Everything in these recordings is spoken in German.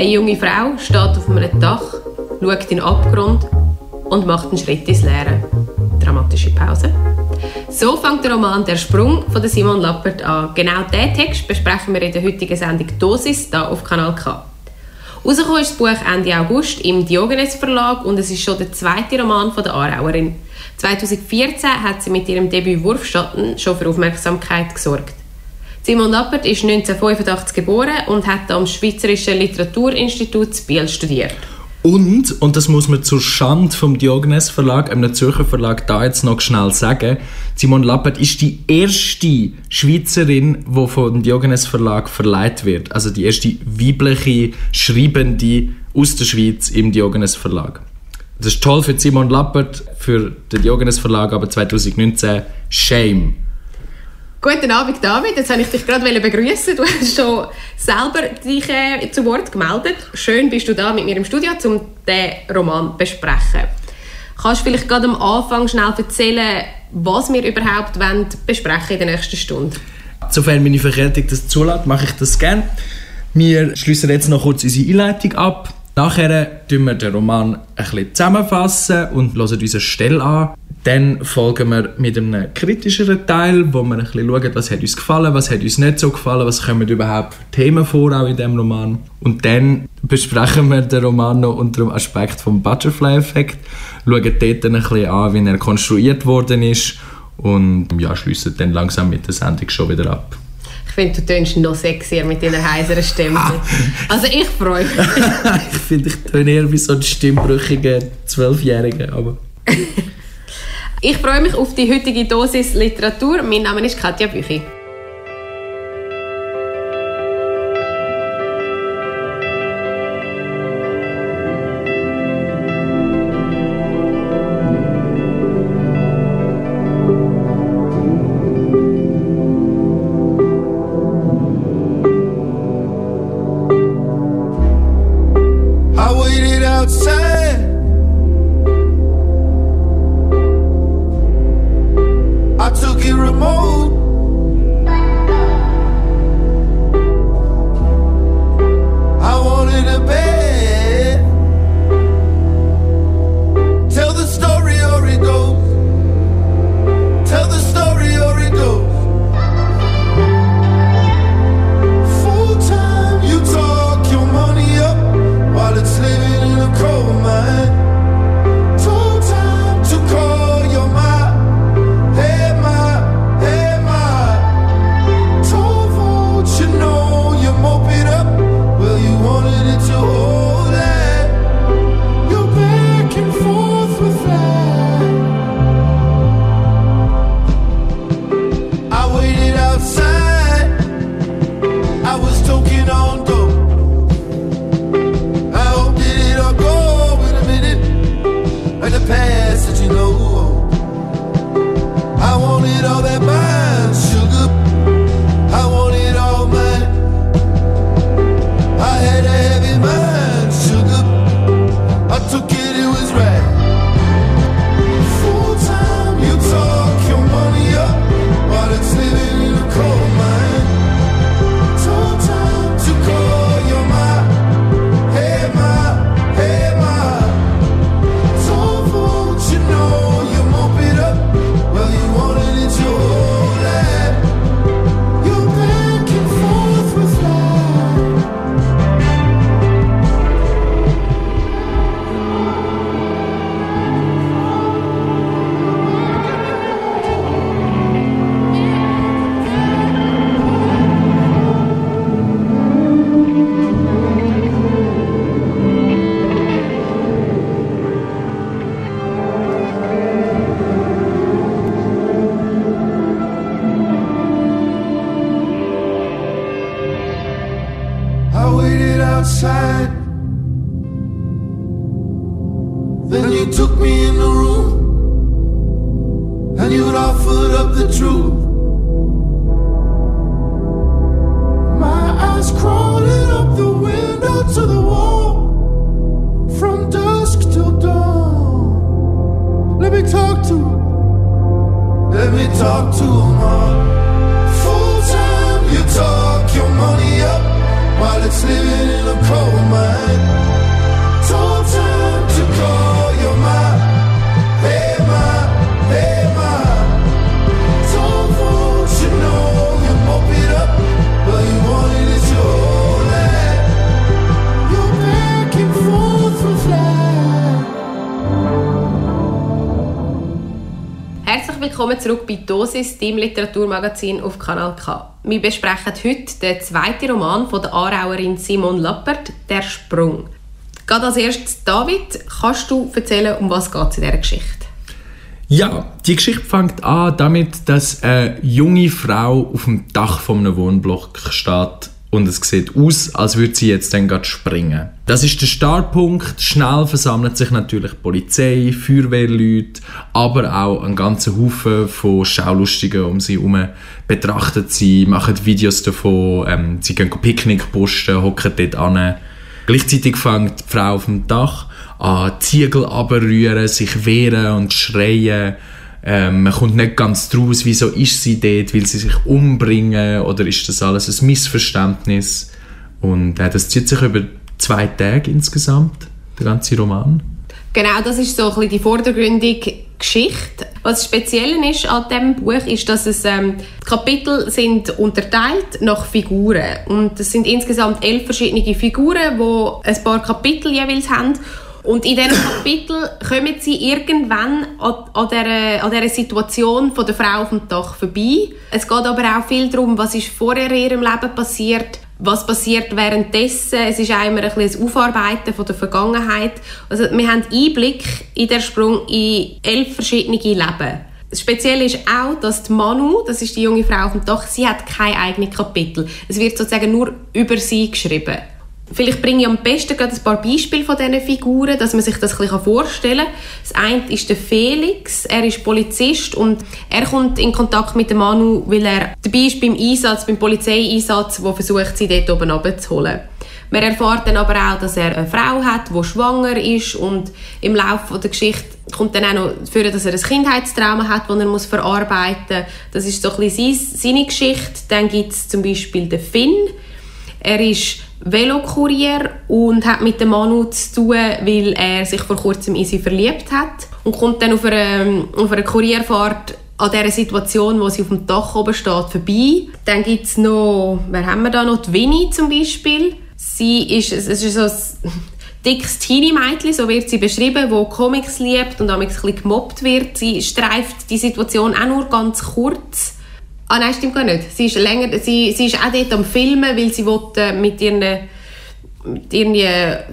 Eine junge Frau steht auf einem Dach, schaut in den Abgrund und macht einen Schritt ins Leere. Dramatische Pause. So fängt der Roman Der Sprung von Simon Lappert an. Genau diesen Text besprechen wir in der heutigen Sendung Dosis hier auf Kanal K. Rausgekommen ist das Buch Ende August im Diogenes Verlag und es ist schon der zweite Roman von der Aarauerin. 2014 hat sie mit ihrem Debüt Wurfschatten schon für Aufmerksamkeit gesorgt. Simon Lappert ist 1985 geboren und hat am Schweizerischen Literaturinstitut Biel studiert. Und, und das muss man zur Schande vom Diogenes Verlag, einem Zürcher Verlag, da jetzt noch schnell sagen, Simon Lappert ist die erste Schweizerin, die vom Diogenes Verlag verleiht wird. Also die erste weibliche Schreibende aus der Schweiz im Diogenes Verlag. Das ist toll für Simon Lappert, für den Diogenes Verlag, aber 2019 Shame. Guten Abend, David. Jetzt wollte ich dich gerade begrüßen. Du hast schon selber dich äh, zu Wort gemeldet. Schön bist du da mit mir im Studio, um den Roman zu besprechen. Kannst du vielleicht gerade am Anfang schnell erzählen, was wir überhaupt wollen besprechen in der nächsten Stunde? Sofern meine Verkältung das zulässt, mache ich das gerne. Wir schließen jetzt noch kurz unsere Einleitung ab. Nachher tun wir den Roman ein bisschen zusammenfassen und hören unsere Stelle an. Dann folgen wir mit einem kritischeren Teil, wo wir ein bisschen schauen, was hat uns gefallen, was hat uns nicht so gefallen, was kommen überhaupt Themen vor auch in dem Roman. Und dann besprechen wir den Roman noch unter dem Aspekt vom Butterfly-Effekt, schauen dort ein bisschen an, wie er konstruiert worden ist und ja, schließen dann langsam mit der Sendung schon wieder ab. Ich finde, du tönst noch sexier mit deiner heiseren Stimme. Ah. Also ich freue mich. ich finde, ich töne eher wie so ein stimmbrüchiger Zwölfjähriger, aber... Ich freue mich auf die heutige Dosis Literatur. Mein Name ist Katja Büchi. Willkommen zurück bei Dosis, dem Literaturmagazin auf Kanal K. Wir besprechen heute den zweiten Roman von der Aarauerin Simon Lappert, «Der Sprung». Gerade als erstes, David, kannst du erzählen, um was geht es in dieser Geschichte? Ja, die Geschichte fängt an damit, dass eine junge Frau auf dem Dach von einem Wohnblock steht und es sieht aus, als würde sie jetzt dann gerade springen. Das ist der Startpunkt. Schnell versammelt sich natürlich Polizei, Feuerwehrleute, aber auch ein ganzer Haufen von Schaulustigen um sie herum betrachten sie, machen Videos davon, ähm, sie gehen Picknick posten, hocken dort an. Gleichzeitig fängt die Frau auf dem Dach an, Ziegel abrühren, sich wehren und schreien ähm, man kommt nicht ganz draus, wieso ist sie dort, will sie sich umbringen oder ist das alles ein Missverständnis? Und äh, das zieht sich über zwei Tage insgesamt, der ganze Roman. Genau, das ist so ein bisschen die vordergründige Geschichte. Was speziell ist an diesem Buch, ist, dass es ähm, Kapitel sind unterteilt nach Figuren und es sind insgesamt elf verschiedene Figuren, die ein paar Kapitel jeweils haben und in diesem Kapitel kommen sie irgendwann an, an, dieser, an dieser Situation von der Frau auf dem Dach vorbei. Es geht aber auch viel darum, was ist vorher in ihrem Leben passiert, was passiert währenddessen. Es ist einmal ein bisschen das Aufarbeiten von der Vergangenheit. Also wir haben Einblick in der Sprung in elf verschiedene Leben. Speziell ist auch, dass die Manu, das ist die junge Frau auf dem Dach, sie hat kein eigenes Kapitel. Es wird sozusagen nur über sie geschrieben. Vielleicht bringe ich am besten gerade ein paar Beispiele von diesen Figuren, dass man sich das ein bisschen vorstellen kann. Das eine ist der Felix, er ist Polizist und er kommt in Kontakt mit dem Manu, weil er dabei ist beim Einsatz, beim Polizeieinsatz, wo versucht, sie dort oben abzuholen. Man erfährt dann aber auch, dass er eine Frau hat, die schwanger ist und im Laufe der Geschichte kommt dann auch noch für, dass er ein Kindheitstrauma hat, das er muss verarbeiten muss. Das ist so ein bisschen seine Geschichte. Dann gibt es zum Beispiel den Finn. Er ist Velokurier und hat mit dem Manu zu tun, weil er sich vor kurzem in sie verliebt hat und kommt dann auf einer, auf einer Kurierfahrt an dieser Situation, wo sie auf dem Dach oben steht, vorbei. Dann gibt es noch, wer haben wir da noch? Die Winnie zum Beispiel. Sie ist, es ist so ein dickes Teenie-Mädchen, so wird sie beschrieben, wo Comics liebt und damit ein bisschen gemobbt wird. Sie streift die Situation auch nur ganz kurz Ah nein, stimmt gar nicht. Sie ist, länger, sie, sie ist auch dort am Filmen, weil sie will, äh, mit ihren irgendwie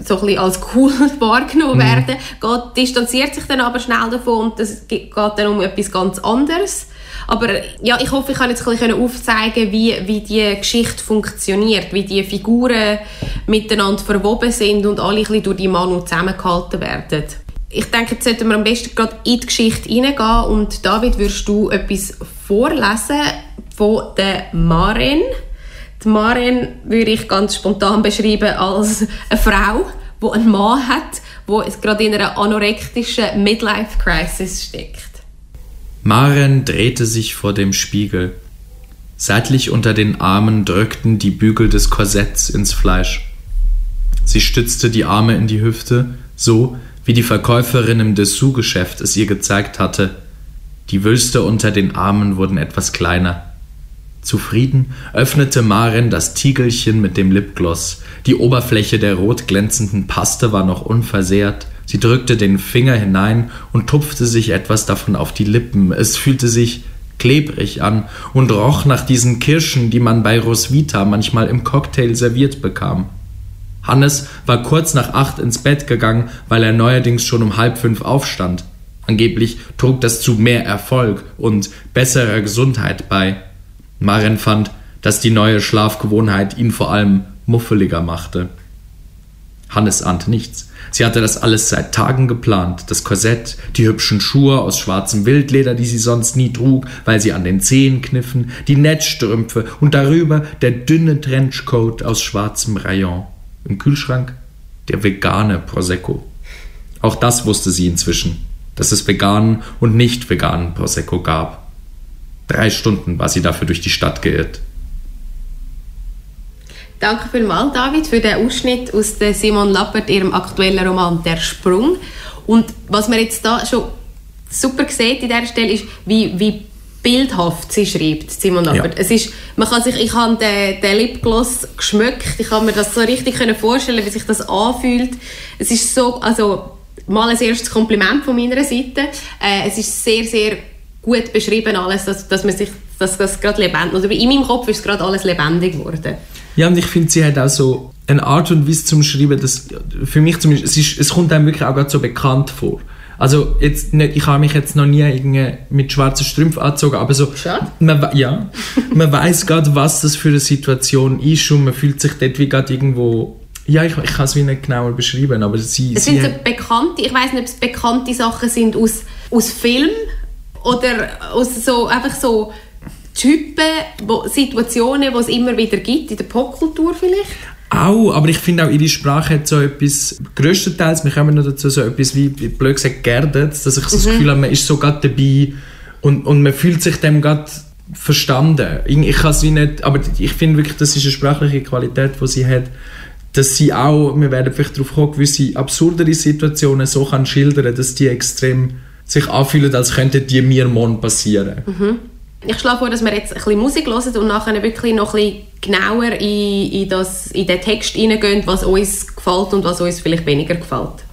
so ein als cool wahrgenommen mhm. werden, geht, distanziert sich dann aber schnell davon und es geht dann um etwas ganz anderes. Aber ja, ich hoffe, ich kann jetzt ein bisschen aufzeigen, wie, wie die Geschichte funktioniert, wie die Figuren miteinander verwoben sind und alle ein bisschen durch die Manu zusammengehalten werden ich denke, jetzt sollten wir am besten gerade in die Geschichte hineingehen und David, würdest du etwas vorlesen von der Maren? Die Maren würde ich ganz spontan beschreiben als eine Frau, die einen Mann hat, der gerade in einer anorektischen Midlife-Crisis steckt. Maren drehte sich vor dem Spiegel. Seitlich unter den Armen drückten die Bügel des Korsetts ins Fleisch. Sie stützte die Arme in die Hüfte, so wie die Verkäuferin im Dessous-Geschäft es ihr gezeigt hatte. Die Wülste unter den Armen wurden etwas kleiner. Zufrieden öffnete Maren das Tiegelchen mit dem Lipgloss. Die Oberfläche der rot glänzenden Paste war noch unversehrt. Sie drückte den Finger hinein und tupfte sich etwas davon auf die Lippen. Es fühlte sich klebrig an und roch nach diesen Kirschen, die man bei Roswitha manchmal im Cocktail serviert bekam. Hannes war kurz nach acht ins Bett gegangen, weil er neuerdings schon um halb fünf aufstand. Angeblich trug das zu mehr Erfolg und besserer Gesundheit bei. Maren fand, dass die neue Schlafgewohnheit ihn vor allem muffeliger machte. Hannes ahnte nichts. Sie hatte das alles seit Tagen geplant. Das Korsett, die hübschen Schuhe aus schwarzem Wildleder, die sie sonst nie trug, weil sie an den Zehen kniffen, die Netzstrümpfe und darüber der dünne Trenchcoat aus schwarzem Rayon. Im Kühlschrank der vegane Prosecco. Auch das wusste sie inzwischen, dass es veganen und nicht veganen Prosecco gab. Drei Stunden war sie dafür durch die Stadt geirrt. Danke vielmals, David, für den Ausschnitt aus der Simon Lappert, ihrem aktuellen Roman «Der Sprung». Und was man jetzt da schon super sieht in dieser Stelle ist, wie, wie bildhaft sie schreibt, Simon Lappert. Ja. Es ist, man kann sich, ich habe den, den Lipgloss geschmückt, ich kann mir das so richtig vorstellen, wie sich das anfühlt. Es ist so, also mal ein erstes Kompliment von meiner Seite. Äh, es ist sehr, sehr gut beschrieben alles, dass, dass man sich, dass das gerade lebendig, oder in meinem Kopf ist gerade alles lebendig geworden. Ja, und ich finde, sie hat auch so eine Art und Weise zum Schreiben, dass für mich zumindest, es, ist, es kommt einem wirklich auch gerade so bekannt vor. Also jetzt nicht, ich habe mich jetzt noch nie irgendwie mit schwarzen Strümpfen angezogen, aber so, Schade. man, ja, man weiß gerade, was das für eine Situation ist und man fühlt sich dort wie gerade irgendwo, ja, ich, ich kann es wie nicht genauer beschreiben, aber sie, Es sind so bekannte, ich weiß nicht, ob es bekannte Sachen sind aus, aus Film oder aus so, einfach so Typen, wo, Situationen, die es immer wieder gibt, in der Popkultur vielleicht. Auch, aber ich finde auch, ihre Sprache hat so etwas, grösstenteils, wir kommen noch dazu, so etwas wie, blöd gesagt, geerdet, dass ich so das Gefühl habe, man ist so gerade dabei und, und man fühlt sich dem gerade verstanden. Ich, kann es wie nicht, aber ich finde wirklich, das ist eine sprachliche Qualität, die sie hat, dass sie auch, wir werden vielleicht darauf kommen, gewisse absurdere Situationen so kann schildern, dass die extrem sich anfühlen, als könnten die mir morgen passieren. Ich schlage vor, dass wir jetzt ein bisschen Musik hören und nachher wirklich noch ein bisschen genauer in, in, das, in den Text hineingehen, was uns gefällt und was uns vielleicht weniger gefällt.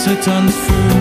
Zeit an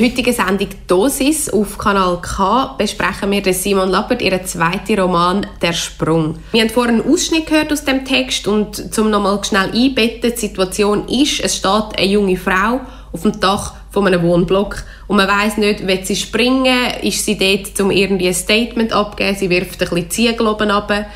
heutigen Sendung Dosis auf Kanal K besprechen wir Simon Lappert ihren zweiten Roman Der Sprung. Wir haben vorhin einen Ausschnitt gehört aus dem Text und zum nochmal schnell einbetten, die Situation ist, es steht eine junge Frau auf dem Dach von einem Wohnblock und man weiß nicht, will sie springen, ist sie dort, um irgendwie ein Statement abzugeben, sie wirft ein bisschen Ziegel oben runter.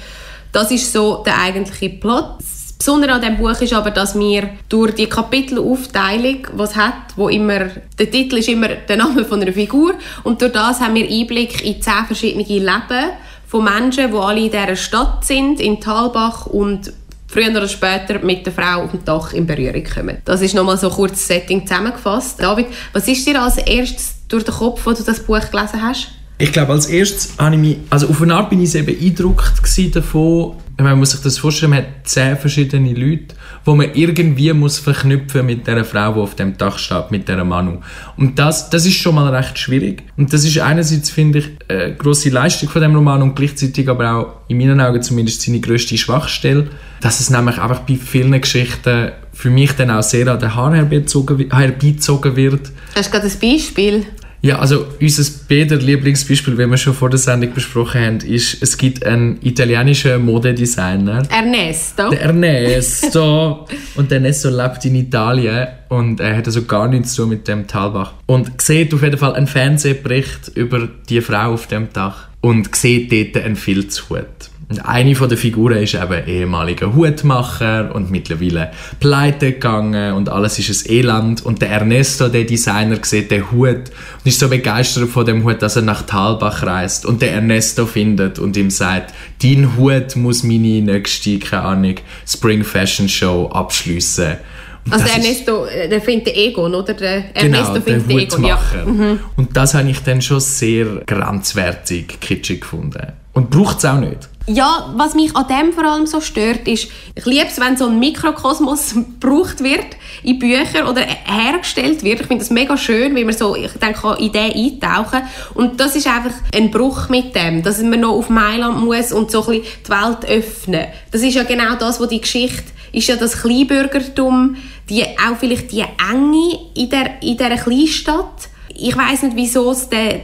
Das ist so der eigentliche Plot. Das Besondere an diesem Buch ist aber, dass wir durch die Kapitelaufteilung, es hat, wo immer, der Titel ist immer der Name von einer Figur und durch das haben wir Einblick in zehn verschiedene Leben von Menschen, die alle in dieser Stadt sind, in Talbach und früher oder später mit der Frau auf dem Dach in Berührung kommen. Das ist nochmal so kurz das Setting zusammengefasst. David, was ist dir als erstes durch den Kopf, als du das Buch gelesen hast? Ich glaube, als erstes habe ich mich, also auf eine Art bin ich sehr beeindruckt davon, man muss sich das vorstellen, man hat zehn verschiedene Leute, wo man irgendwie muss verknüpfen mit der Frau, die auf dem Dach steht, mit der Manu. Und das, das ist schon mal recht schwierig. Und das ist einerseits, finde ich, eine grosse Leistung von dem Roman und gleichzeitig aber auch, in meinen Augen zumindest, seine grösste Schwachstelle, dass es nämlich einfach bei vielen Geschichten für mich dann auch sehr an den Haaren herbeizogen, herbeizogen wird. Hast du gerade ein Beispiel? Ja, also unser beider Lieblingsbeispiel, wie wir schon vor der Sendung besprochen haben, ist, es gibt einen italienischen Modedesigner, Ernesto. der Ernesto. und der Ernesto lebt in Italien und er hat also gar nichts zu tun mit dem Talbach. Und sieht auf jeden Fall einen Fernsehbericht über die Frau auf dem Dach und sieht dort einen Filzhut. Und eine von der Figuren ist eben ehemaliger Hutmacher und mittlerweile pleite gegangen und alles ist ein Elend. Und der Ernesto, der Designer, sieht den Hut und ist so begeistert von dem Hut, dass er nach Talbach reist und der Ernesto findet und ihm sagt, dein Hut muss meine nächste, keine Ahnung, Spring Fashion Show abschliessen. Und Also der Ernesto, äh, der findet den Egon, oder? Der Genau, Ernesto findet den Egon, ja. Hutmacher. Und das habe ich dann schon sehr grenzwertig, kitschig gefunden. Und braucht es auch nicht. Ja, was mich an dem vor allem so stört, ist, ich liebe es, wenn so ein Mikrokosmos gebraucht wird in Büchern oder hergestellt wird. Ich finde das mega schön, wie man so, ich denke, kann in den eintauchen Und das ist einfach ein Bruch mit dem, dass man noch auf Mailand muss und so ein bisschen die Welt öffnen. Das ist ja genau das, was die Geschichte ist ja das Kleinbürgertum, die, auch vielleicht die Enge in der, in dieser Kleinstadt. Ich weiß nicht, wieso es den,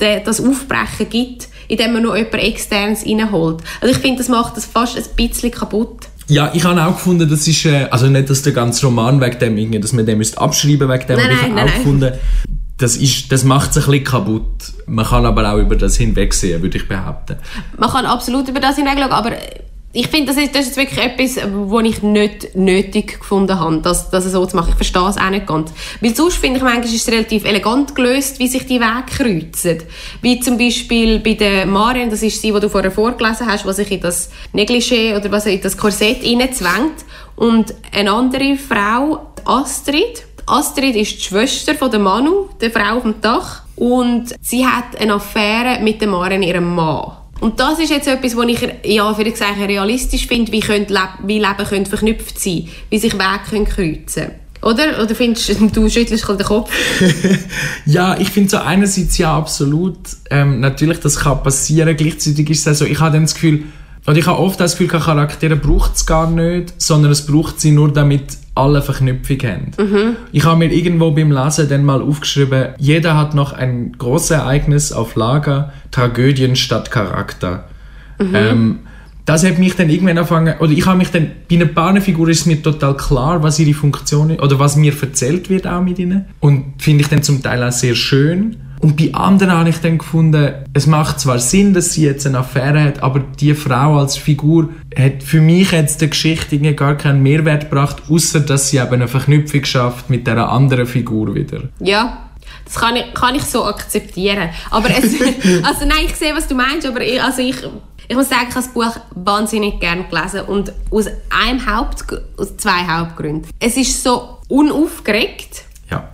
den, das Aufbrechen gibt, indem man noch jemand externes reinholt. Also ich finde, das macht das fast ein bisschen kaputt. Ja, ich habe auch gefunden, das ist, äh, also nicht, dass der ganze Roman wegen dem, irgendwie, dass man den müsste abschreiben wegen dem, Nein, aber ich habe auch nein. gefunden, das, ist, das macht es ein bisschen kaputt. Man kann aber auch über das hinwegsehen, würde ich behaupten. Man kann absolut über das hinwegschauen, aber ich finde, das ist, das ist wirklich etwas, was ich nicht nötig gefunden habe, das, das so zu machen. Ich verstehe es auch nicht ganz. Weil sonst finde ich, manchmal ist es relativ elegant gelöst, wie sich die Wege kreuzen. Wie zum Beispiel bei der Marion, das ist sie, die du vorher vorgelesen hast, was sich in das Negligé oder was in das Korsett reinzwängt. Und eine andere Frau, die Astrid, Astrid ist die Schwester von der Manu, der Frau auf dem Dach. Und sie hat eine Affäre mit der Marion, ihrem Mann. Und das ist jetzt etwas, was ich, ja, würde ich sagen, realistisch finde, wie, könnte Leb wie Leben könnte verknüpft sein, wie sich Wege können kreuzen Oder? Oder findest du, du schüttelst den Kopf? Ja, ich finde so einerseits ja absolut, ähm, natürlich, das kann passieren, gleichzeitig ist es also, ich habe dann das Gefühl, Und ich habe oft das Gefühl, Charaktere braucht es gar nicht, sondern es braucht sie nur, damit alle Verknüpfung haben. Mhm. Ich habe mir irgendwo beim Lesen dann mal aufgeschrieben, jeder hat noch ein großes Ereignis auf Lager, Tragödien statt Charakter. Mhm. Ähm, das hat mich dann irgendwann angefangen, oder ich habe mich dann, bei einer Bahnenfigur ist mir total klar, was ihre Funktion ist, oder was mir erzählt wird auch mit ihnen. Und finde ich dann zum Teil auch sehr schön. Und bei anderen habe ich dann gefunden, es macht zwar Sinn, dass sie jetzt eine Affäre hat, aber die Frau als Figur hat für mich jetzt der Geschichte gar keinen Mehrwert gebracht, außer dass sie eben eine Verknüpfung schafft mit der anderen Figur wieder. Ja, das kann ich, kann ich so akzeptieren. Aber es, also nein, ich sehe, was du meinst, aber ich, also ich, ich muss sagen, ich habe das Buch wahnsinnig gern gelesen und aus einem Haupt, aus zwei Hauptgründen. Es ist so unaufgeregt, Ja.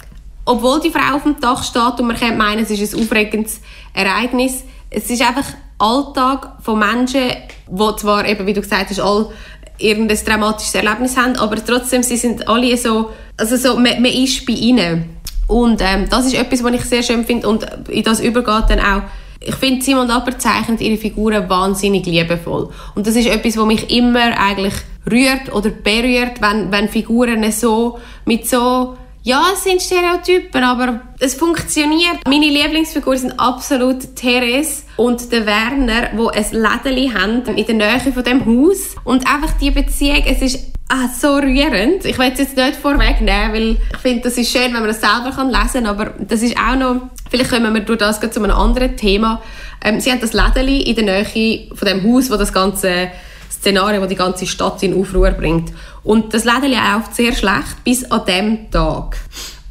Obwohl die Frau auf dem Dach steht und man könnte meinen, es ist ein aufregendes Ereignis. Es ist einfach Alltag von Menschen, die zwar eben, wie du gesagt hast, alle irgendein dramatisches Erlebnis haben, aber trotzdem, sie sind alle so, also so, man, man ist bei ihnen. Und ähm, das ist etwas, was ich sehr schön finde und in das übergeht dann auch ich finde, Simon Lappert zeichnet ihre Figuren wahnsinnig liebevoll. Und das ist etwas, was mich immer eigentlich rührt oder berührt, wenn, wenn Figuren so, mit so, ja, es sind Stereotypen, aber es funktioniert. Meine Lieblingsfiguren sind absolut Therese und der Werner, wo ein Lädeli haben in der Nähe von dem Haus. Und einfach die Beziehung, es ist ah, so rührend. Ich will es jetzt nicht vorwegnehmen, weil ich finde, das ist schön, wenn man das selber kann lesen kann, aber das ist auch noch, vielleicht kommen wir durch das zu einem anderen Thema. Ähm, sie haben das Lädeli in der Nähe von dem Haus, wo das ganze Szenario, wo die ganze Stadt in Aufruhr bringt. Und das Lädeli läuft sehr schlecht bis an dem Tag.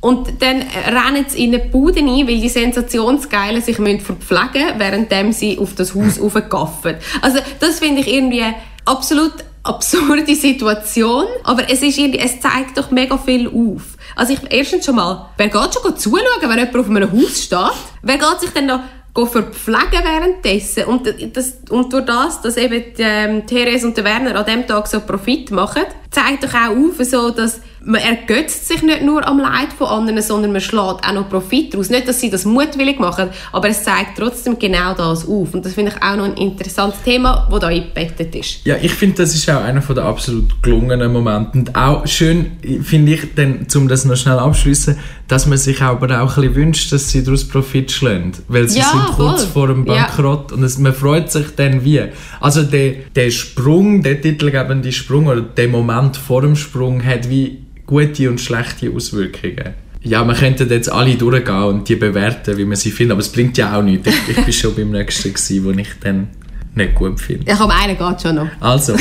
Und dann rennen sie in eine Bude ein, weil die Sensationsgeilen sich müssen verpflegen müssen, während sie auf das Haus raufgaffen. Also das finde ich irgendwie absolut absurde Situation, aber es, ist irgendwie, es zeigt doch mega viel auf. Also ich, erstens schon mal, wer geht schon zuschauen, wenn jemand auf einem Haus steht? Wer geht sich denn noch verpflegen währenddessen? Und, das, und durch das, dass eben die, ähm, Therese und der Werner an dem Tag so Profit machen, zeigt doch auch auf, so, dass man ergötzt sich nicht nur am Leid von anderen, sondern man schlägt auch noch Profit daraus. Nicht, dass sie das mutwillig machen, aber es zeigt trotzdem genau das auf. Und das finde ich auch noch ein interessantes Thema, das da eingebettet ist. Ja, ich finde, das ist auch einer der absolut gelungenen Momente. Und auch schön finde ich, dann, um das noch schnell abschließen, dass man sich aber auch ein bisschen wünscht, dass sie daraus Profit schlagen. Weil sie Ja, sind kurz voll. vor dem Ja. Bankrott und es, man freut sich dann wie. Also der, der Sprung, der titelgebende Sprung oder der Moment vor dem Sprung hat wie gute und schlechte Auswirkungen. Ja, man könnte jetzt alle durchgehen und die bewerten, wie man sie findet, aber es bringt ja auch nichts. Ich, ich bin schon beim nächsten gewesen, wo ich dann nicht gut finde. Ja, komm, einer geht schon noch. Also.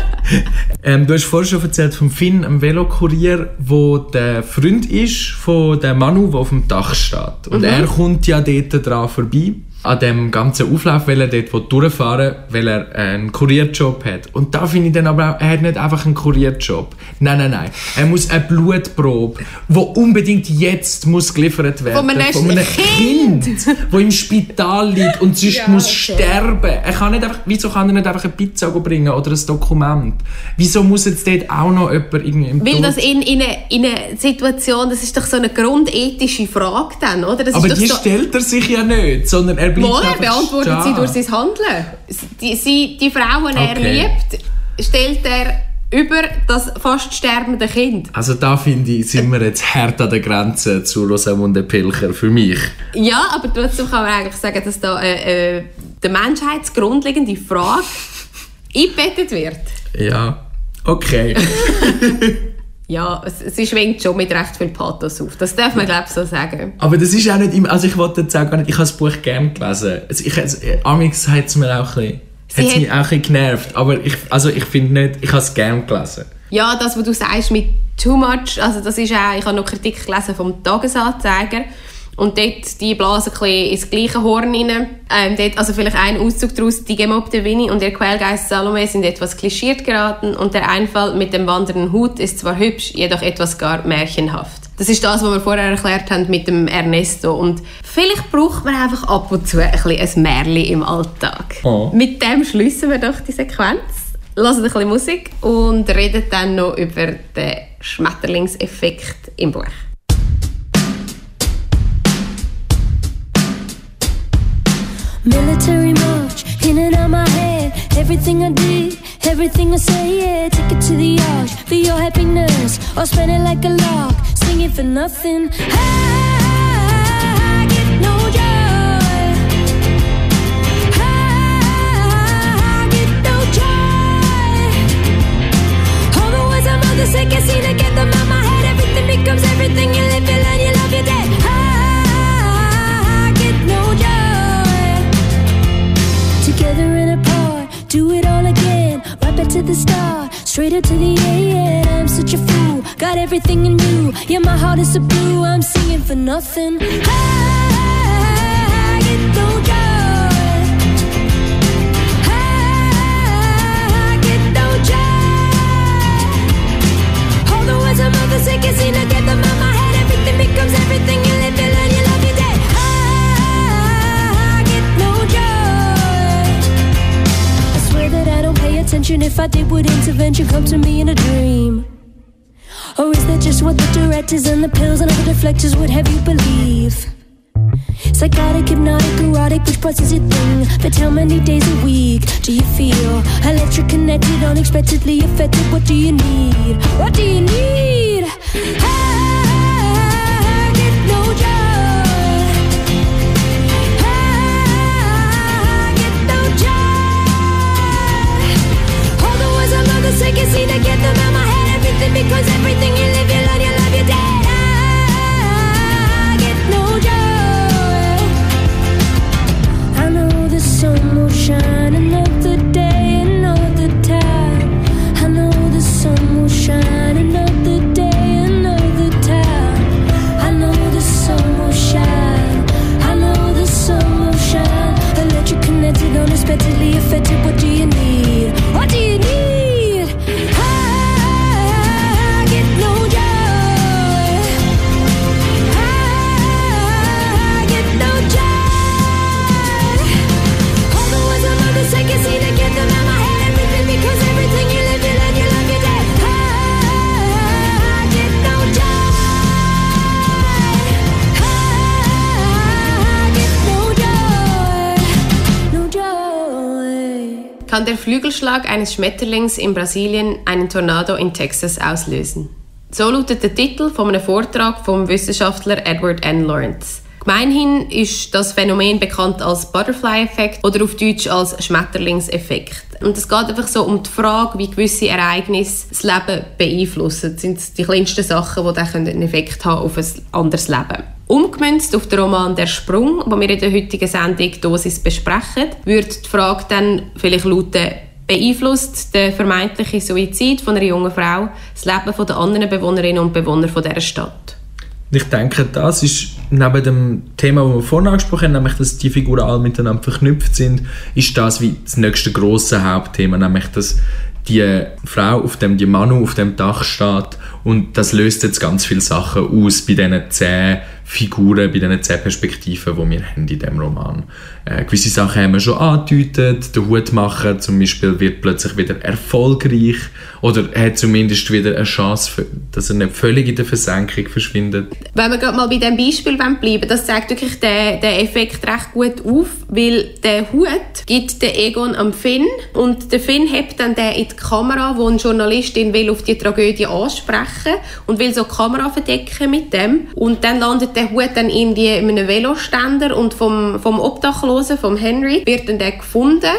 ähm, du hast vorhin schon erzählt vom Finn, einem Velokurier, wo der Freund ist von dem Manu, der auf dem Dach steht. Und er kommt ja dort dran vorbei. An dem ganzen Auflauf, weil er dort will durchfahren weil er einen Kurierjob hat. Und da finde ich dann aber auch, er hat nicht einfach einen Kurierjob. Nein, nein, nein. Er muss eine Blutprobe, die unbedingt jetzt muss geliefert werden. Von einem Kind, wo im Spital liegt und sonst Ja, muss okay. sterben. Er kann nicht einfach, wieso kann er nicht einfach eine Pizza bringen oder ein Dokument? Wieso muss jetzt dort auch noch jemand irgendwie im Weil Tod- das in, in, eine, in eine Situation, das ist doch so eine grundethische Frage dann, oder? Das Aber die so, stellt er sich ja nicht, sondern er einfach beantwortet stehen. sie durch sein Handeln. Die, sie, die Frau, die er Okay. liebt, stellt er über das fast sterbende Kind. Also da finde ich, sind wir jetzt hart an der Grenze zu Rosamunde Pilcher für mich. Ja, aber trotzdem kann man eigentlich sagen, dass da äh, äh, die menschheitsgrundlegende Frage eingebettet wird. Ja, okay. Ja, es, sie schwingt schon mit recht viel Pathos auf. Das darf man, glaube ich, so sagen. Aber das ist auch nicht immer, also ich wollte jetzt auch gar nicht, ich habe das Buch gerne gelesen. Also ich, also, Amix hat es mir auch ein bisschen, hat's hat- mich auch ein bisschen genervt, aber ich, also ich finde nicht, ich habe es gerne gelesen. Ja, das, was du sagst mit too much, also das ist auch, ich habe noch Kritik gelesen vom Tagesanzeiger und dort, die blasen ein bisschen ins gleiche Horn rein. Ähm, dort, also vielleicht ein Auszug daraus, die gemobbte Winnie und ihr Quellgeist Salome sind etwas klischiert geraten und der Einfall mit dem wandernden Hut ist zwar hübsch, jedoch etwas gar märchenhaft. Das ist das, was wir vorher erklärt haben mit dem Ernesto und vielleicht braucht man einfach ab und zu ein bisschen ein Märchen im Alltag. Oh. Mit dem schließen wir doch die Sequenz hören ein bisschen Musik und reden dann noch über den Schmetterlingseffekt im Buch. Military march, In and out my head, everything I did, everything I say, yeah. Take it to the arch for your happiness, or spend it like a lark, singing for nothing. I get no joy. I get no joy. All the words my mother said, can't seem to get them out my head. Everything becomes everything. You live, you learn, you love, you're dead. I get no joy. Together and apart, do it all again. Right back to the start, straight up to the end. I'm such a fool, got everything in you. Yeah, my heart is a blue. I'm singing for nothing. I get no. I said can't seem to get them out my head. Everything becomes everything. You live, you learn, attention. If I did, would intervention come to me in a dream? Or is that just what the directors and the pills and other deflectors would have you believe? Psychotic, hypnotic, erotic, which parts is your thing? But how many days a week do you feel electric, connected, unexpectedly affected? What do you need? What do you need? I said can't seem to get them my head. Everything because everything you live, you Flügelschlag eines Schmetterlings in Brasilien einen Tornado in Texas auslösen? So lautet der Titel von einem Vortrag vom Wissenschaftler Edward N. Lawrence. Gemeinhin ist das Phänomen bekannt als Butterfly-Effekt oder auf Deutsch als Schmetterlingseffekt. Und es geht einfach so um die Frage, wie gewisse Ereignisse das Leben beeinflussen. Das sind die kleinsten Sachen, die dann einen Effekt haben auf ein anderes Leben. Umgemünzt auf den Roman «Der Sprung», den wir in der heutigen Sendung «Dosis» besprechen, wird die Frage dann vielleicht lauten, beeinflusst der vermeintliche Suizid von einer jungen Frau das Leben der anderen Bewohnerinnen und Bewohner dieser Stadt? Ich denke, das ist neben dem Thema, das wir vorhin angesprochen haben, nämlich, dass die Figuren alle miteinander verknüpft sind, ist das wie das nächste große Hauptthema, nämlich, dass die Frau auf dem, die Manu auf dem Dach steht und das löst jetzt ganz viele Sachen aus bei diesen zehn Figuren, bei diesen zehn Perspektiven, die wir haben in diesem Roman. Äh, gewisse Sachen haben wir schon angedeutet. Der Hutmacher zum Beispiel wird plötzlich wieder erfolgreich oder hat zumindest wieder eine Chance, für, dass er nicht völlig in der Versenkung verschwindet. Wenn wir gerade mal bei diesem Beispiel bleiben das zeigt wirklich den, den Effekt recht gut auf, weil der Hut gibt den Egon am Finn und der Finn hebt dann den in die Kamera, wo ein Journalistin will auf die Tragödie ansprechen und will so die Kamera verdecken mit dem und dann landet der Hut dann irgendwie in einem Veloständer und vom, vom Obdachlosen, vom Henry, wird dann der gefunden.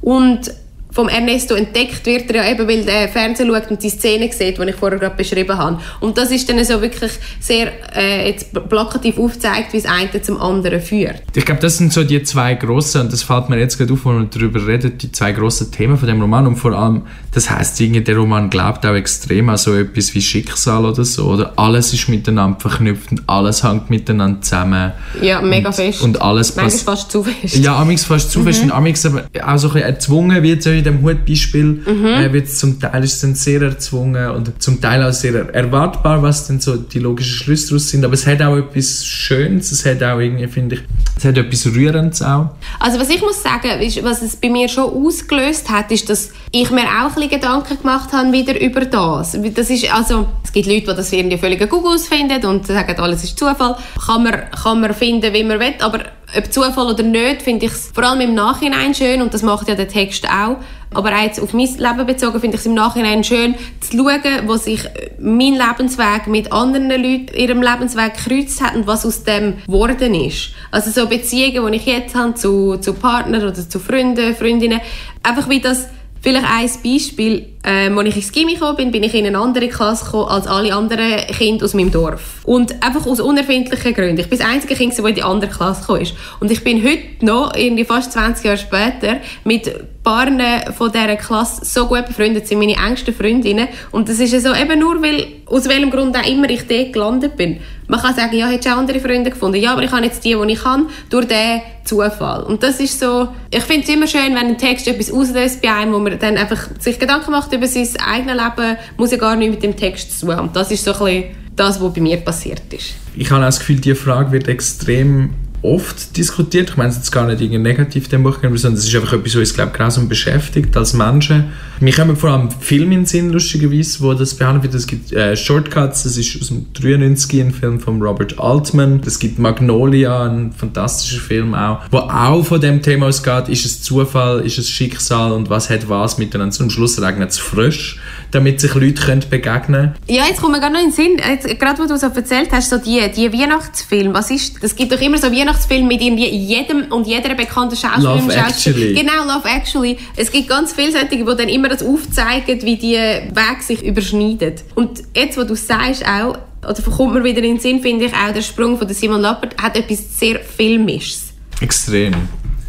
Und vom Ernesto entdeckt wird er ja eben, weil der Fernsehen schaut und die Szene sieht, die ich vorher gerade beschrieben habe. Und das ist dann so wirklich sehr äh, jetzt plakativ aufgezeigt, wie es eine zum anderen führt. Ich glaube, das sind so die zwei grossen, und das fällt mir jetzt gerade auf, wenn wir darüber reden, die zwei grossen Themen von dem Roman. Und vor allem, das heißt irgendwie, der Roman glaubt auch extrem an so etwas wie Schicksal oder so. Oder alles ist miteinander verknüpft und alles hängt miteinander zusammen. Ja, mega und, fest. Und alles passt. fast zu fest. Ja, amix fast zu fest und amix aber auch so ein bisschen erzwungen wird, so in dem Hutbeispiel, äh, wird zum Teil ist es dann sehr erzwungen und zum Teil auch sehr erwartbar, was dann so die logischen Schlüsse daraus sind, aber es hat auch etwas Schönes, es hat auch irgendwie, finde ich, es hat etwas Rührendes auch. Also was ich muss sagen, ist, was es bei mir schon ausgelöst hat, ist, dass ich mir auch ein bisschen Gedanken gemacht habe wieder über das. das ist, also, es gibt Leute, die das irgendwie völlig Google finden und sagen, alles ist Zufall. Kann man, kann man finden, wie man will, aber Ob Zufall oder nicht, finde ich es vor allem im Nachhinein schön und das macht ja der Text auch. Aber auch jetzt auf mein Leben bezogen finde ich es im Nachhinein schön zu schauen, wo sich mein Lebensweg mit anderen Leuten ihrem Lebensweg gekreuzt hat und was aus dem geworden ist. Also so Beziehungen, die ich jetzt habe zu, zu Partnern oder zu Freunden, Freundinnen, einfach wie das Vielleicht ein Beispiel, ähm, als ich ins Gimmi gekommen bin, bin ich in eine andere Klasse gekommen als alle anderen Kinder aus meinem Dorf. Und einfach aus unerfindlichen Gründen. Ich bin das einzige Kind, das in die andere Klasse gekommen ist. Und ich bin heute noch, irgendwie fast 20 Jahre später, mit Paaren von dieser Klasse so gut befreundet sind, meine engsten Freundinnen. Und das ist ja so eben nur, weil, aus welchem Grund auch immer ich dort gelandet bin. Man kann sagen, ja, hättest du auch andere Freunde gefunden. Ja, aber ich habe jetzt die, die ich kann, durch den Zufall. Und das ist so, ich finde es immer schön, wenn ein Text etwas auslöst bei einem, wo man dann einfach sich Gedanken macht über sein eigenes Leben, muss ja gar nichts mit dem Text zu haben. Das ist so ein bisschen das, was bei mir passiert ist. Ich habe auch das Gefühl, diese Frage wird extrem oft diskutiert. Ich meine es jetzt gar nicht irgendwie negativ dem Buch, sondern es ist einfach etwas, was uns glaube grausam beschäftigt als Menschen. Mir kommen vor allem Filme in den Sinn, lustigerweise, wo das behandelt wird. Es gibt äh, Shortcuts, das ist aus dem 93 ein Film von Robert Altman. Es gibt Magnolia, ein fantastischer Film auch, wo auch von dem Thema ausgeht, ist es Zufall, ist es Schicksal und was hat was miteinander. Zum Schluss regnet es frisch, damit sich Leute können begegnen können. Ja, jetzt kommt mir gerade noch in den Sinn, jetzt, gerade wo du so erzählt hast, so die, die Weihnachtsfilme, was ist, es gibt doch immer so Weihnachtsfilme mit jedem und jeder bekannten Schauspieler Love Actually. Genau, Love Actually. Es gibt ganz viele solche, die dann immer das aufzeigen, wie die Wege sich überschneiden. Und jetzt, wo du sagst auch, oder kommt mir wieder in den Sinn, finde ich auch, der Sprung von der Simon Lappert hat etwas sehr Filmisches. Extrem.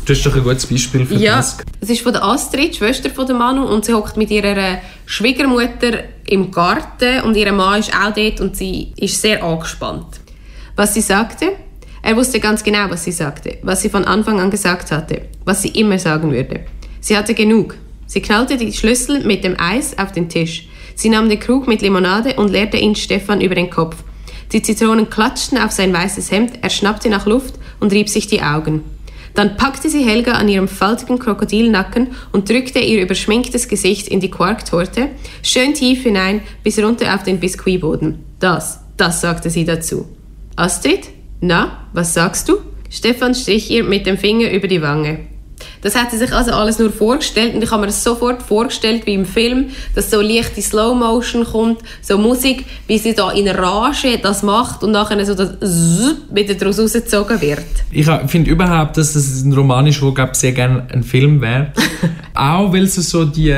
Das ist doch ein gutes Beispiel für Ja, das. es ist von der Astrid, die Schwester von der Manu, und sie hockt mit ihrer Schwiegermutter im Garten und ihr Mann ist auch dort und sie ist sehr angespannt. Was sie sagte? Er wusste ganz genau, was sie sagte, was sie von Anfang an gesagt hatte, was sie immer sagen würde. Sie hatte genug. Sie knallte die Schlüssel mit dem Eis auf den Tisch. Sie nahm den Krug mit Limonade und leerte ihn Stefan über den Kopf. Die Zitronen klatschten auf sein weißes Hemd, er schnappte nach Luft und rieb sich die Augen. Dann packte sie Helga an ihrem faltigen Krokodilnacken und drückte ihr überschminktes Gesicht in die Quarktorte, schön tief hinein bis runter auf den Biskuitboden. Das, das sagte sie dazu. Astrid? Na, was sagst du? Stefan strich ihr mit dem Finger über die Wange. Das hat sie sich also alles nur vorgestellt und ich habe mir das sofort vorgestellt wie im Film, dass so leichte Slow Motion kommt, so Musik, wie sie da in Rage das macht und nachher so das Zzzz wieder daraus rausgezogen wird. Ich finde überhaupt, dass das ein Roman ist, wo glaub, sehr gerne ein Film wäre. auch weil es so die,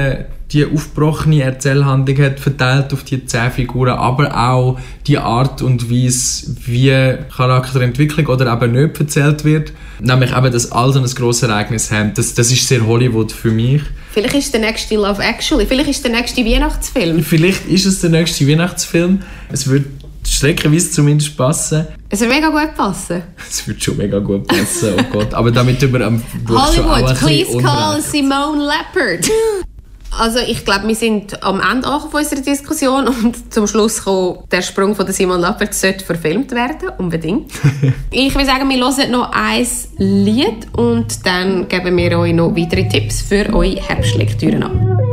die aufgebrochene Erzählhandlung hat, verteilt auf die zehn Figuren, aber auch die Art und Weise, wie Charakterentwicklung oder eben nicht erzählt wird. Nämlich eben, dass all so ein grosses Ereignis haben. Das, das ist sehr Hollywood für mich. Vielleicht ist der nächste Love Actually, vielleicht ist der nächste Weihnachtsfilm. Vielleicht ist es der nächste Weihnachtsfilm. Es wird streckenweise zumindest passen. Es würde mega gut passen. Es wird schon mega gut passen, oh Gott. Aber damit über am Buch schon auch ein Hollywood, please call. Simone Leopard. Also ich glaube, wir sind am Ende von unserer Diskussion und zum Schluss kommen, der Sprung von der Simon Leopard sollte verfilmt werden, unbedingt. ich würde sagen, wir hören noch ein Lied und dann geben wir euch noch weitere Tipps für eure Herbstlektüren an.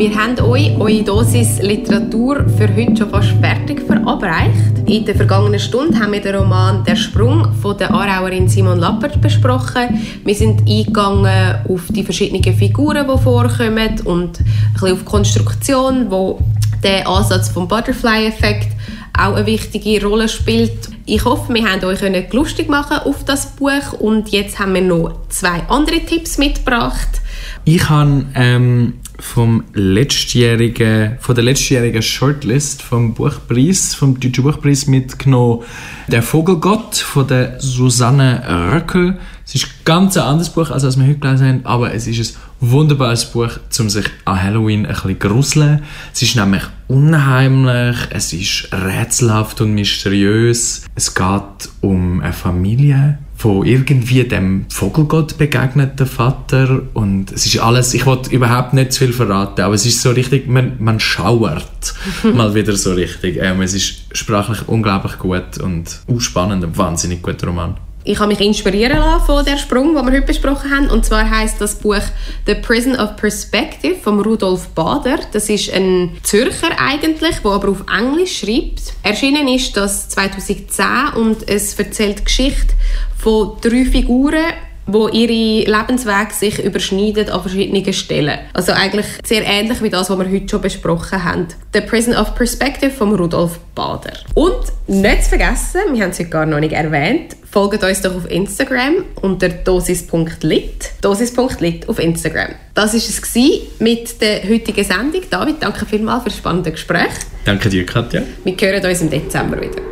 Wir haben euch eure Dosis Literatur für heute schon fast fertig verabreicht. In der vergangenen Stunde haben wir den Roman «Der Sprung» von der Aarauerin Simon Lappert besprochen. Wir sind eingegangen auf die verschiedenen Figuren, die vorkommen und ein bisschen auf die Konstruktion, wo der Ansatz vom Butterfly-Effekt auch eine wichtige Rolle spielt. Ich hoffe, wir haben euch lustig machen auf das Buch und jetzt haben wir noch zwei andere Tipps mitgebracht. Ich habe ähm, vom letztjährigen, von der letztjährigen Shortlist vom Buchpreis, vom Deutschen Buchpreis mitgenommen «Der Vogelgott» von der Susanne Röckel. Es ist ein ganz anderes Buch, als was wir heute gelesen haben, aber es ist ein wunderbares Buch, um sich an Halloween ein bisschen gruseln. Es ist nämlich unheimlich, es ist rätselhaft und mysteriös. Es geht um eine Familie, wo irgendwie dem Vogelgott begegnet, der Vater. Und es ist alles, ich wollte überhaupt nicht zu viel verraten, aber es ist so richtig, man, man schauert mal wieder so richtig. Ähm, es ist sprachlich unglaublich gut und auch spannend, ein wahnsinnig guter Roman. Ich habe mich inspirieren lassen von der Sprung, den wir heute besprochen haben. Und zwar heißt das Buch The Prison of Perspective von Rudolf Bader. Das ist ein Zürcher eigentlich, der aber auf Englisch schreibt. Erschienen ist das 2010 und es erzählt die Geschichte von drei Figuren, wo ihre Lebenswege sich überschneiden an verschiedenen Stellen. Also eigentlich sehr ähnlich wie das, was wir heute schon besprochen haben. The Prison of Perspective von Rudolf Bader. Und nicht zu vergessen, wir haben es heute gar noch nicht erwähnt, folgt uns doch auf Instagram unter dosis.lit. Dosis.lit auf Instagram. Das war es mit der heutigen Sendung. David, danke vielmals für das spannende Gespräch. Danke dir, Katja. Wir hören uns im Dezember wieder.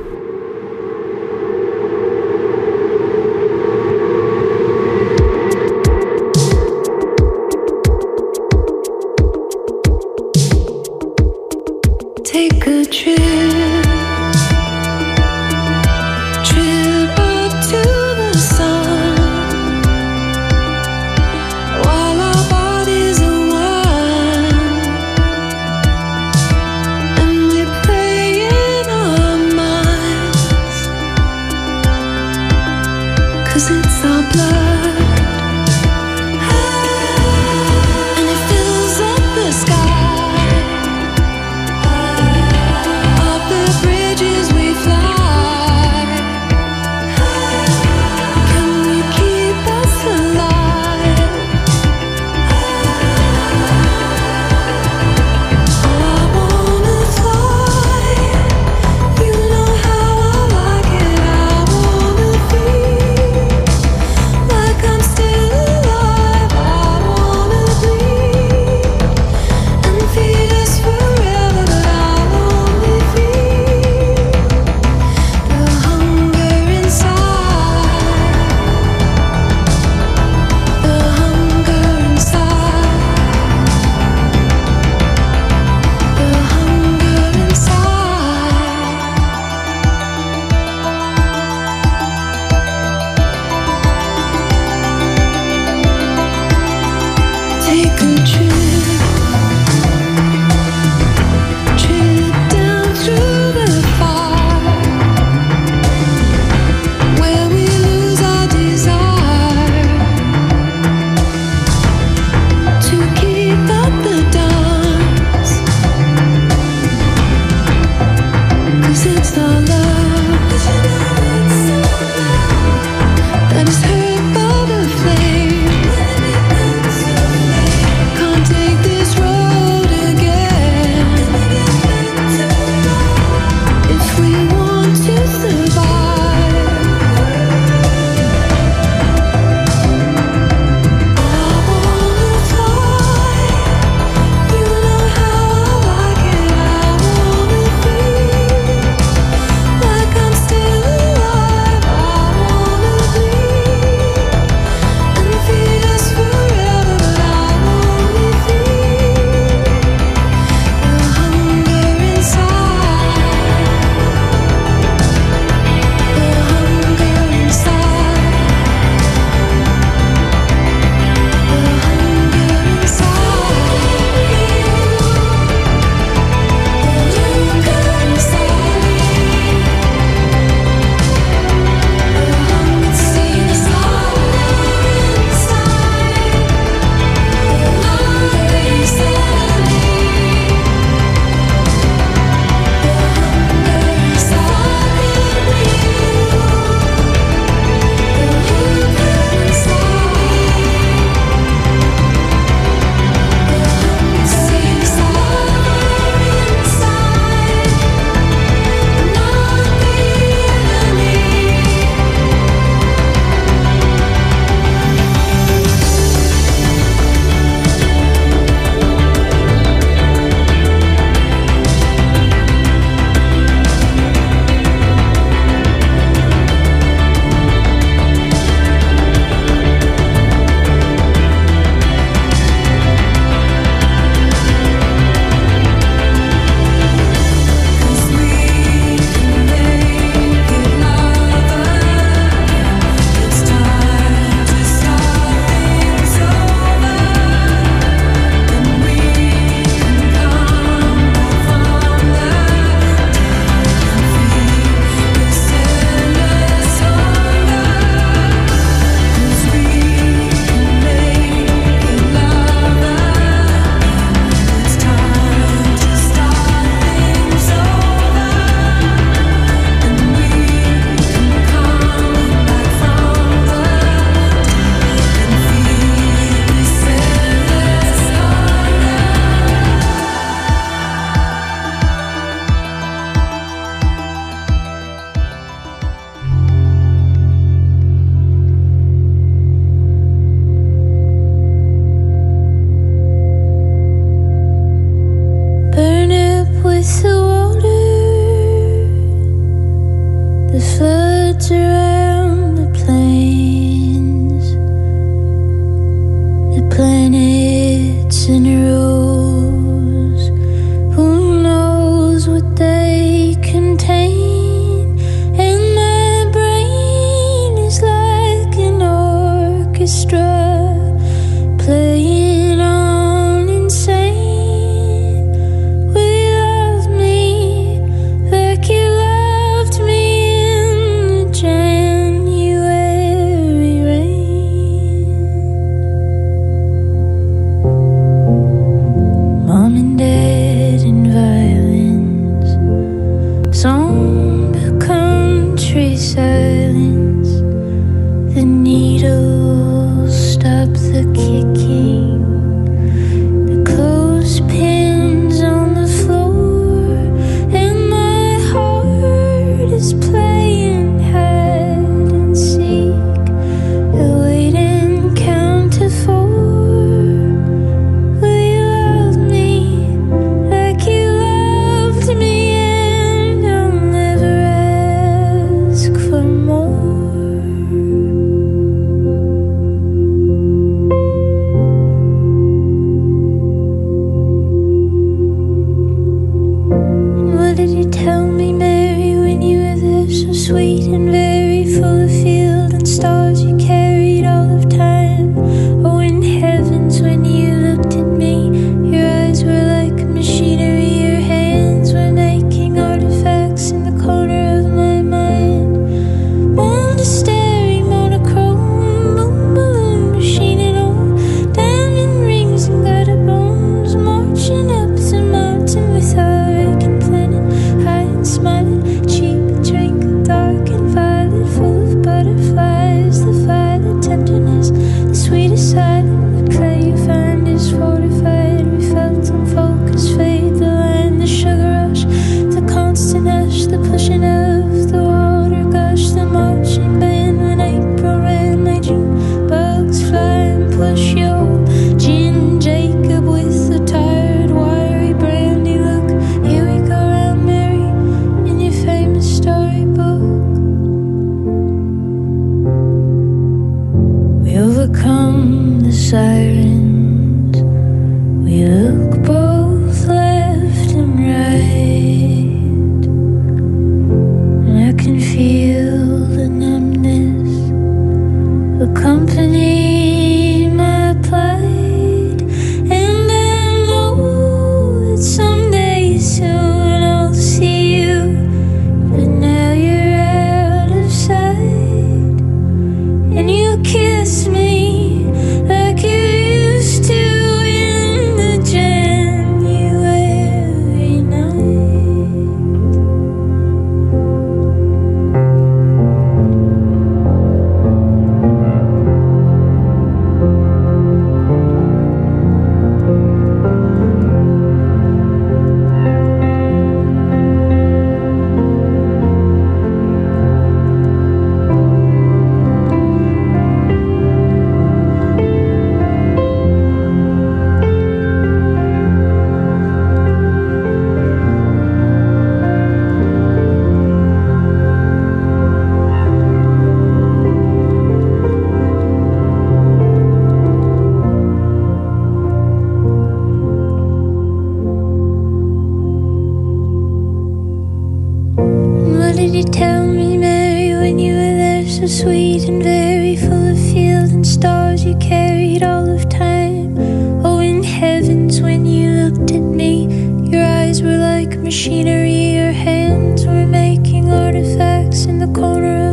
and very full of field and stars you carried all of time. Oh, in heavens, when you looked at me, your eyes were like machinery, your hands were making artifacts in the corner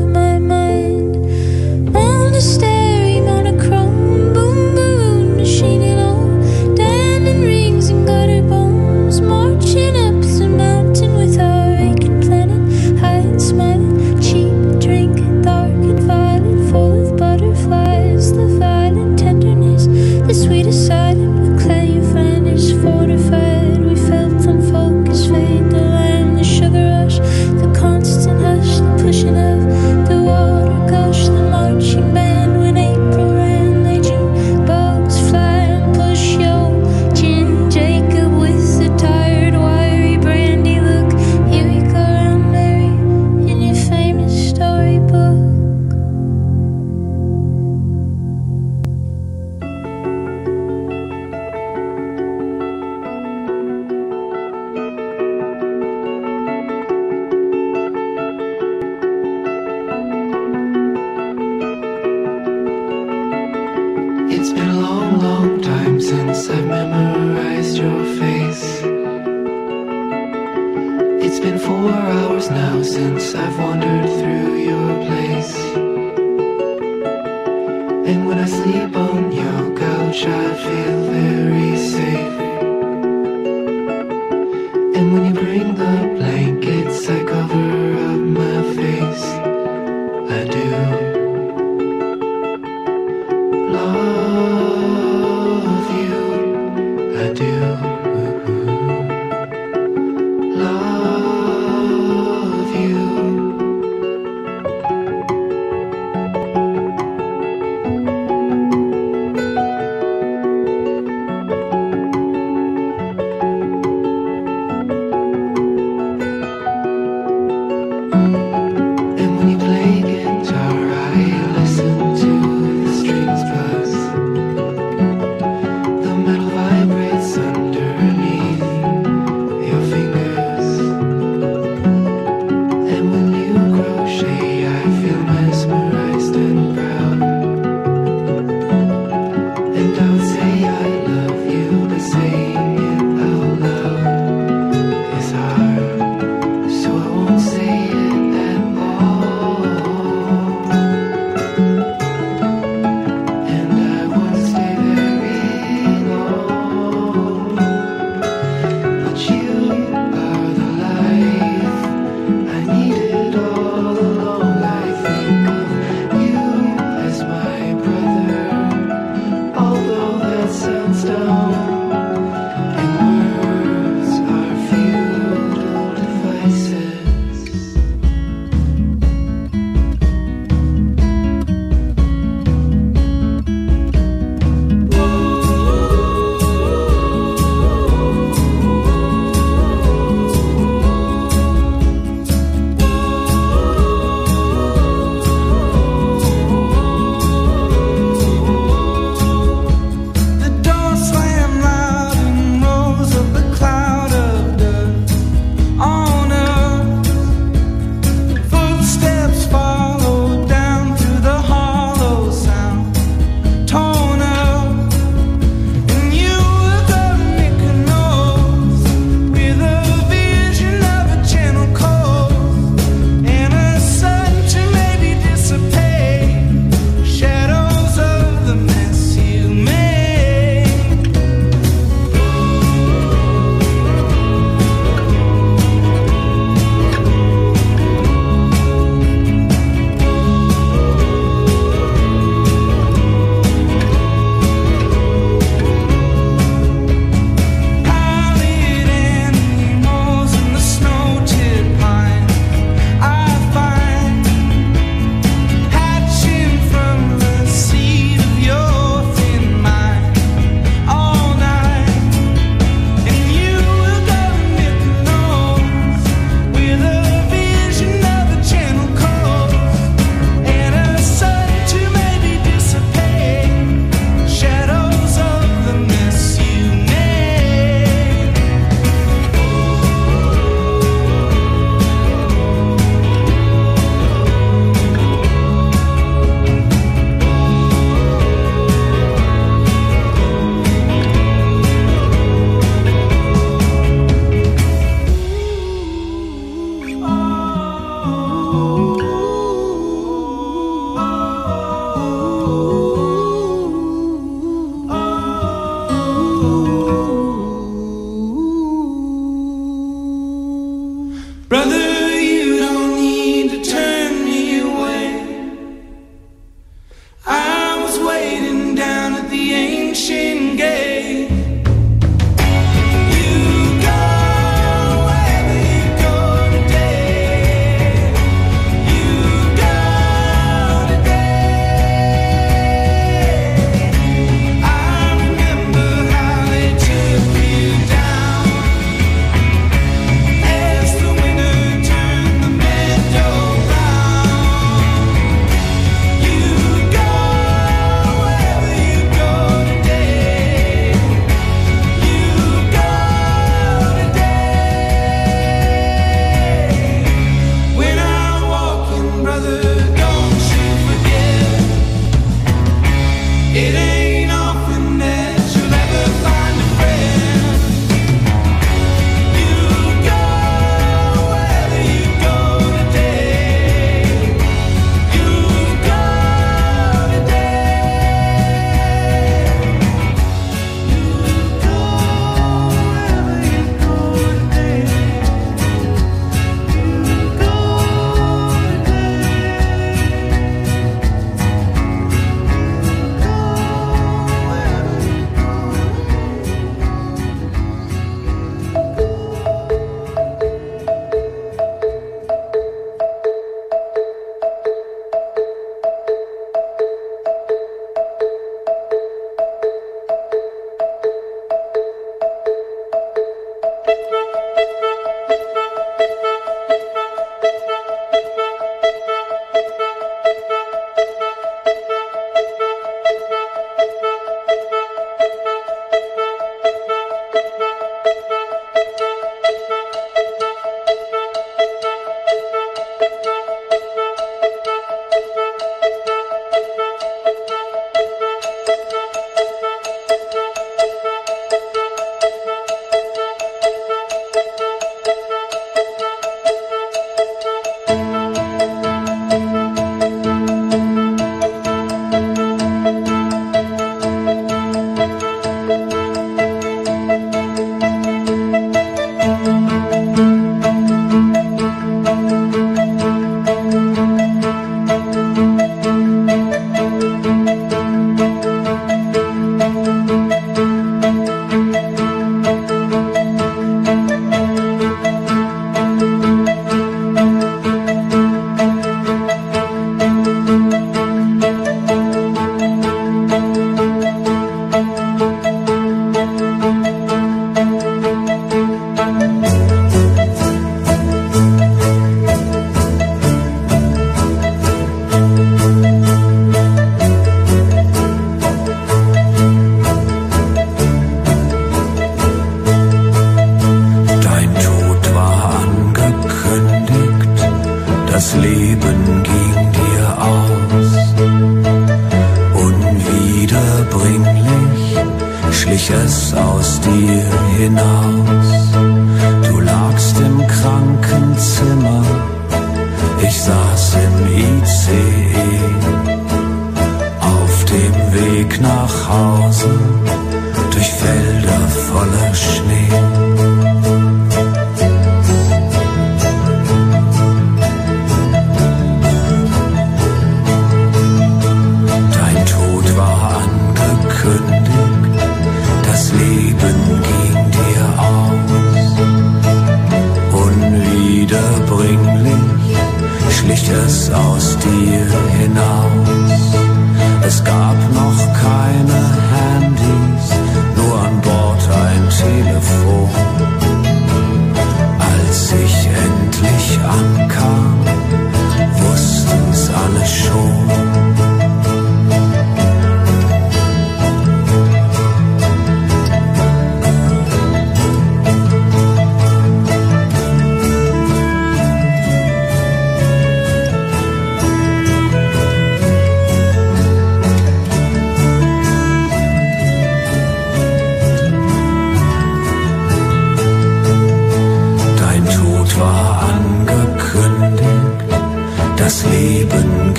love